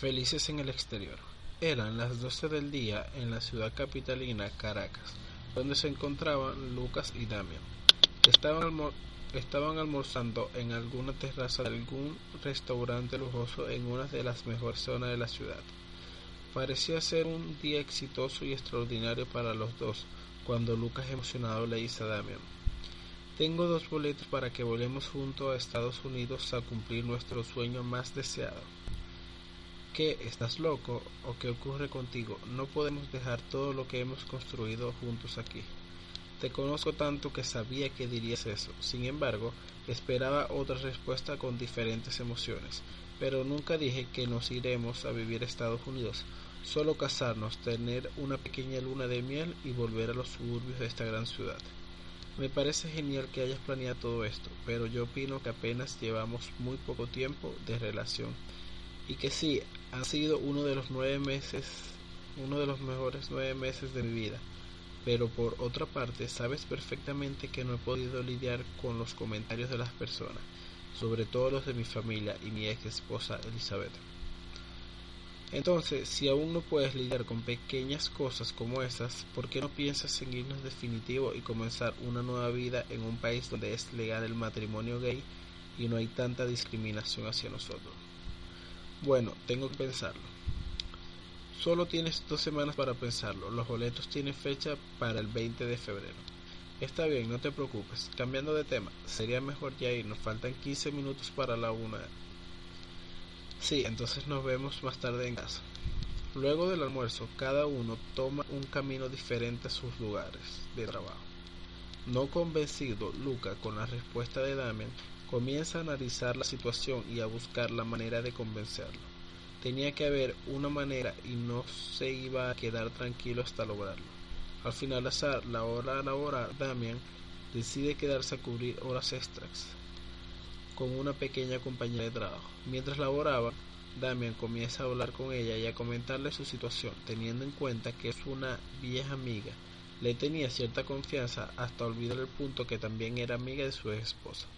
Felices en el exterior. Eran las doce del día en la ciudad capitalina Caracas, donde se encontraban Lucas y Damian. Estaban, almorzando en alguna terraza de algún restaurante lujoso en una de las mejores zonas de la ciudad. Parecía ser un día exitoso y extraordinario para los dos, cuando Lucas emocionado le dice a Damian, tengo dos boletos para que volvamos juntos a Estados Unidos a cumplir nuestro sueño más deseado. ¿Qué? ¿Estás loco? ¿O qué ocurre contigo? No podemos dejar todo lo que hemos construido juntos aquí. Te conozco tanto que sabía que dirías eso. Sin embargo, esperaba otra respuesta con diferentes emociones. Pero nunca dije que nos iremos a vivir a Estados Unidos. Solo casarnos, tener una pequeña luna de miel y volver a los suburbios de esta gran ciudad. Me parece genial que hayas planeado todo esto, pero yo opino que apenas llevamos muy poco tiempo de relación y que sí, ha sido uno de los nueve meses, uno de los mejores nueve meses de mi vida. Pero por otra parte, sabes perfectamente que no he podido lidiar con los comentarios de las personas, sobre todo los de mi familia y mi ex esposa Elizabeth. Entonces, si aún no puedes lidiar con pequeñas cosas como esas, ¿por qué no piensas en irnos definitivo y comenzar una nueva vida en un país donde es legal el matrimonio gay y no hay tanta discriminación hacia nosotros? Bueno, tengo que pensarlo. Solo tienes dos semanas para pensarlo. Los boletos tienen fecha para el 20 de febrero. Está bien, no te preocupes. Cambiando de tema, sería mejor ya ir. Nos faltan 15 minutos para la una. Sí, entonces nos vemos más tarde en casa. Luego del almuerzo, cada uno toma un camino diferente a sus lugares de trabajo. No convencido, Luca, con la respuesta de Damian, Comienza a analizar la situación y a buscar la manera de convencerlo. Tenía que haber una manera y no se iba a quedar tranquilo hasta lograrlo. Al finalizar la hora laboral, Damian decide quedarse a cubrir horas extras con una pequeña compañía de trabajo. Mientras laboraba, Damian comienza a hablar con ella y a comentarle su situación, teniendo en cuenta que es una vieja amiga. Le tenía cierta confianza hasta olvidar el punto que también era amiga de su esposa.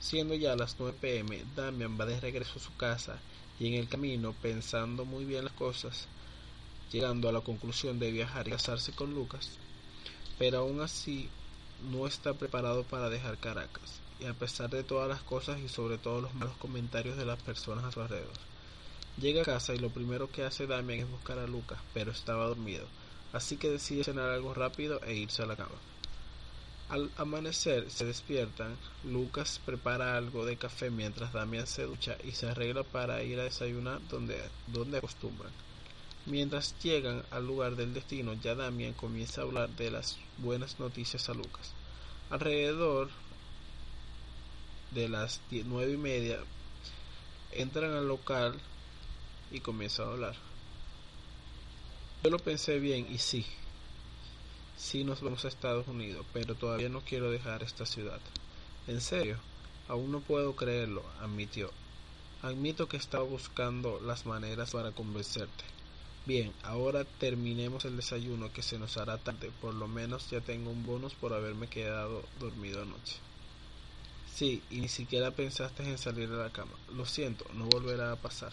Siendo ya las 9 pm, Damian va de regreso a su casa y en el camino, pensando muy bien las cosas, llegando a la conclusión de viajar y casarse con Lucas, pero aún así no está preparado para dejar Caracas, y a pesar de todas las cosas y sobre todo los malos comentarios de las personas a su alrededor. Llega a casa y lo primero que hace Damian es buscar a Lucas, pero estaba dormido, así que decide cenar algo rápido e irse a la cama. Al amanecer se despiertan, Lucas prepara algo de café mientras Damian se ducha y se arregla para ir a desayunar donde, donde acostumbran. Mientras llegan al lugar del destino, ya Damian comienza a hablar de las buenas noticias a Lucas. Alrededor de las nueve y media entran al local y comienzan a hablar. Yo lo pensé bien y sí, Sí nos vamos a Estados Unidos, pero todavía no quiero dejar esta ciudad. ¿En serio? Aún no puedo creerlo, admitió. Admito que estaba buscando las maneras para convencerte. Bien, ahora terminemos el desayuno que se nos hará tarde. Por lo menos ya tengo un bonus por haberme quedado dormido anoche. Sí, y ni siquiera pensaste en salir de la cama. Lo siento, no volverá a pasar.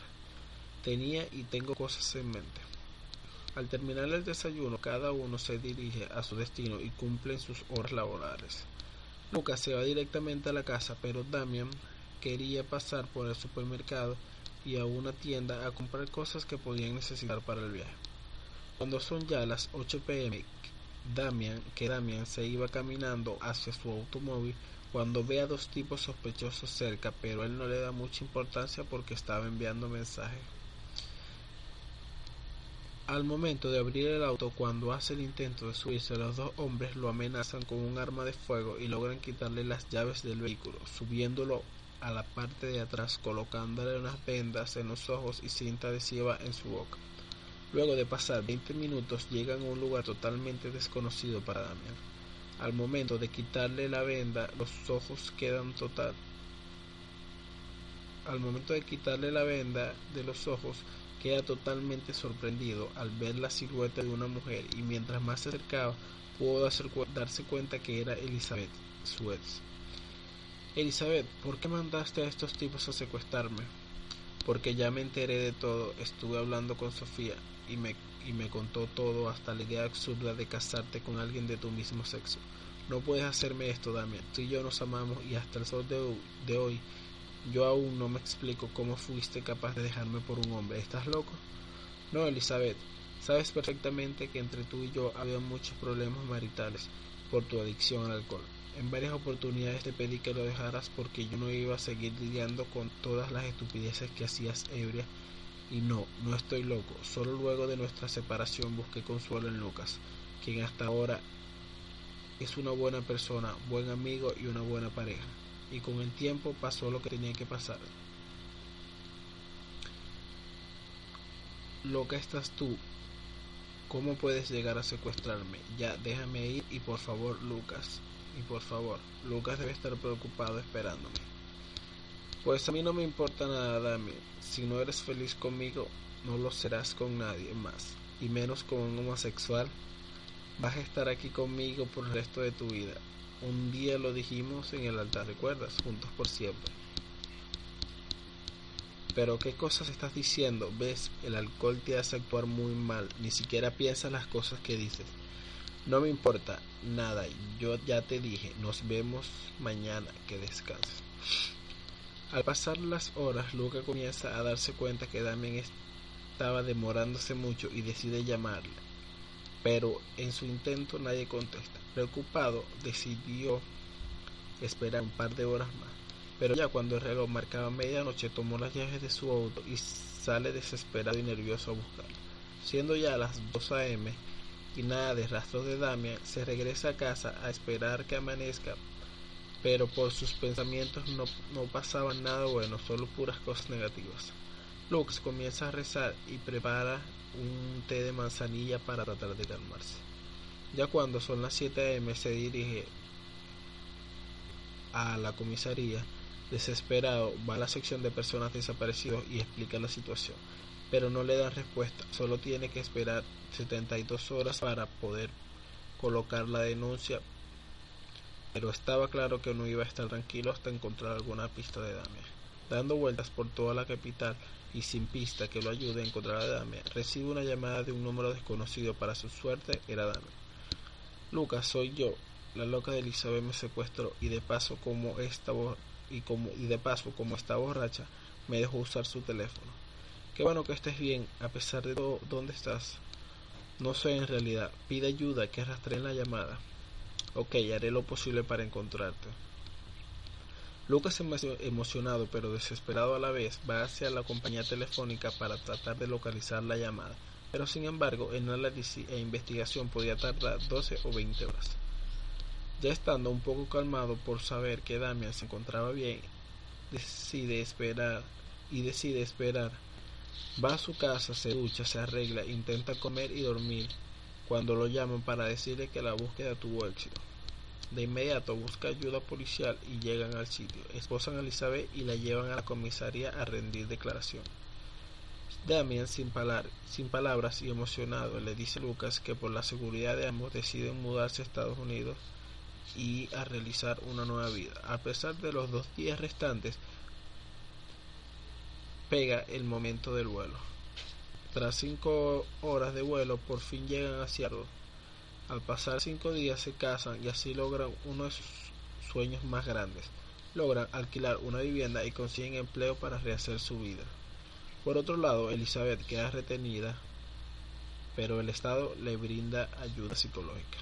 Tenía y tengo cosas en mente. Al terminar el desayuno, cada uno se dirige a su destino y cumplen sus horas laborales. Lucas se va directamente a la casa, pero Damian quería pasar por el supermercado y a una tienda a comprar cosas que podían necesitar para el viaje. Cuando son ya las 8 pm, Damian, que Damian se iba caminando hacia su automóvil cuando ve a dos tipos sospechosos cerca, pero él no le da mucha importancia porque estaba enviando mensajes. Al momento de abrir el auto, cuando hace el intento de subirse, los dos hombres lo amenazan con un arma de fuego y logran quitarle las llaves del vehículo, subiéndolo a la parte de atrás, colocándole unas vendas en los ojos y cinta adhesiva en su boca. Luego de pasar 20 minutos, llegan a un lugar totalmente desconocido para Damian. Al momento de quitarle la venda, los ojos quedan total. Al momento de quitarle la venda de los ojos, queda totalmente sorprendido al ver la silueta de una mujer y mientras más se acercaba pudo darse cuenta que era Elizabeth, su. Elizabeth, ¿por qué mandaste a estos tipos a secuestrarme? porque ya me enteré de todo, estuve hablando con Sofía y me, y me contó todo hasta la idea absurda de casarte con alguien de tu mismo sexo. No puedes hacerme esto, Damian. Tú y yo nos amamos y hasta el sol de, de hoy yo aún no me explico cómo fuiste capaz de dejarme por un hombre. ¿Estás loco? No, Elizabeth. Sabes perfectamente que entre tú y yo había muchos problemas maritales por tu adicción al alcohol. En varias oportunidades te pedí que lo dejaras porque yo no iba a seguir lidiando con todas las estupideces que hacías ebria. Y no, no estoy loco. Solo luego de nuestra separación busqué consuelo en Lucas, quien hasta ahora es una buena persona, buen amigo y una buena pareja. Y con el tiempo pasó lo que tenía que pasar. Loca estás tú. ¿Cómo puedes llegar a secuestrarme? Ya, déjame ir y por favor, Lucas. Y por favor, Lucas debe estar preocupado esperándome. Pues a mí no me importa nada, Dame. Si no eres feliz conmigo, no lo serás con nadie más. Y menos con un homosexual. Vas a estar aquí conmigo por el resto de tu vida. Un día lo dijimos en el altar, ¿recuerdas? Juntos por siempre. Pero qué cosas estás diciendo, ves, el alcohol te hace actuar muy mal, ni siquiera piensas las cosas que dices. No me importa nada, yo ya te dije, nos vemos mañana, que descanses. Al pasar las horas, Luca comienza a darse cuenta que Damien estaba demorándose mucho y decide llamarle pero en su intento nadie contesta. Preocupado, decidió esperar un par de horas más. Pero ya cuando el reloj marcaba medianoche, tomó las llaves de su auto y sale desesperado y nervioso a buscarlo. Siendo ya las 2 a.m. y nada de rastros de Damian, se regresa a casa a esperar que amanezca, pero por sus pensamientos no, no pasaba nada bueno, solo puras cosas negativas. Lux comienza a rezar y prepara un té de manzanilla para tratar de calmarse. Ya cuando son las 7 am se dirige a la comisaría. Desesperado, va a la sección de personas desaparecidas y explica la situación, pero no le dan respuesta, solo tiene que esperar 72 horas para poder colocar la denuncia, pero estaba claro que no iba a estar tranquilo hasta encontrar alguna pista de Damian. Dando vueltas por toda la capital, y sin pista que lo ayude a encontrar a Dame, recibe una llamada de un número desconocido. Para su suerte, era Dame. Lucas, soy yo. La loca de Elizabeth me secuestró y de paso como esta y como y de paso como está borracha, me dejó usar su teléfono. Qué bueno que estés bien, a pesar de todo, ¿dónde estás? No sé en realidad. Pide ayuda que en la llamada. Ok, haré lo posible para encontrarte. Lucas, emocionado pero desesperado a la vez, va hacia la compañía telefónica para tratar de localizar la llamada, pero sin embargo el análisis e investigación podía tardar 12 o 20 horas. Ya estando un poco calmado por saber que Damian se encontraba bien, decide esperar y decide esperar. Va a su casa, se ducha, se arregla, intenta comer y dormir cuando lo llaman para decirle que la búsqueda tuvo éxito. De inmediato busca ayuda policial y llegan al sitio. Esposan a Elizabeth y la llevan a la comisaría a rendir declaración. Damien, sin, sin palabras y emocionado, le dice a Lucas que por la seguridad de ambos deciden mudarse a Estados Unidos y a realizar una nueva vida. A pesar de los dos días restantes, pega el momento del vuelo. Tras cinco horas de vuelo, por fin llegan a Seattle al pasar cinco días se casan y así logran uno de sus sueños más grandes. Logran alquilar una vivienda y consiguen empleo para rehacer su vida. Por otro lado, Elizabeth queda retenida, pero el Estado le brinda ayuda psicológica.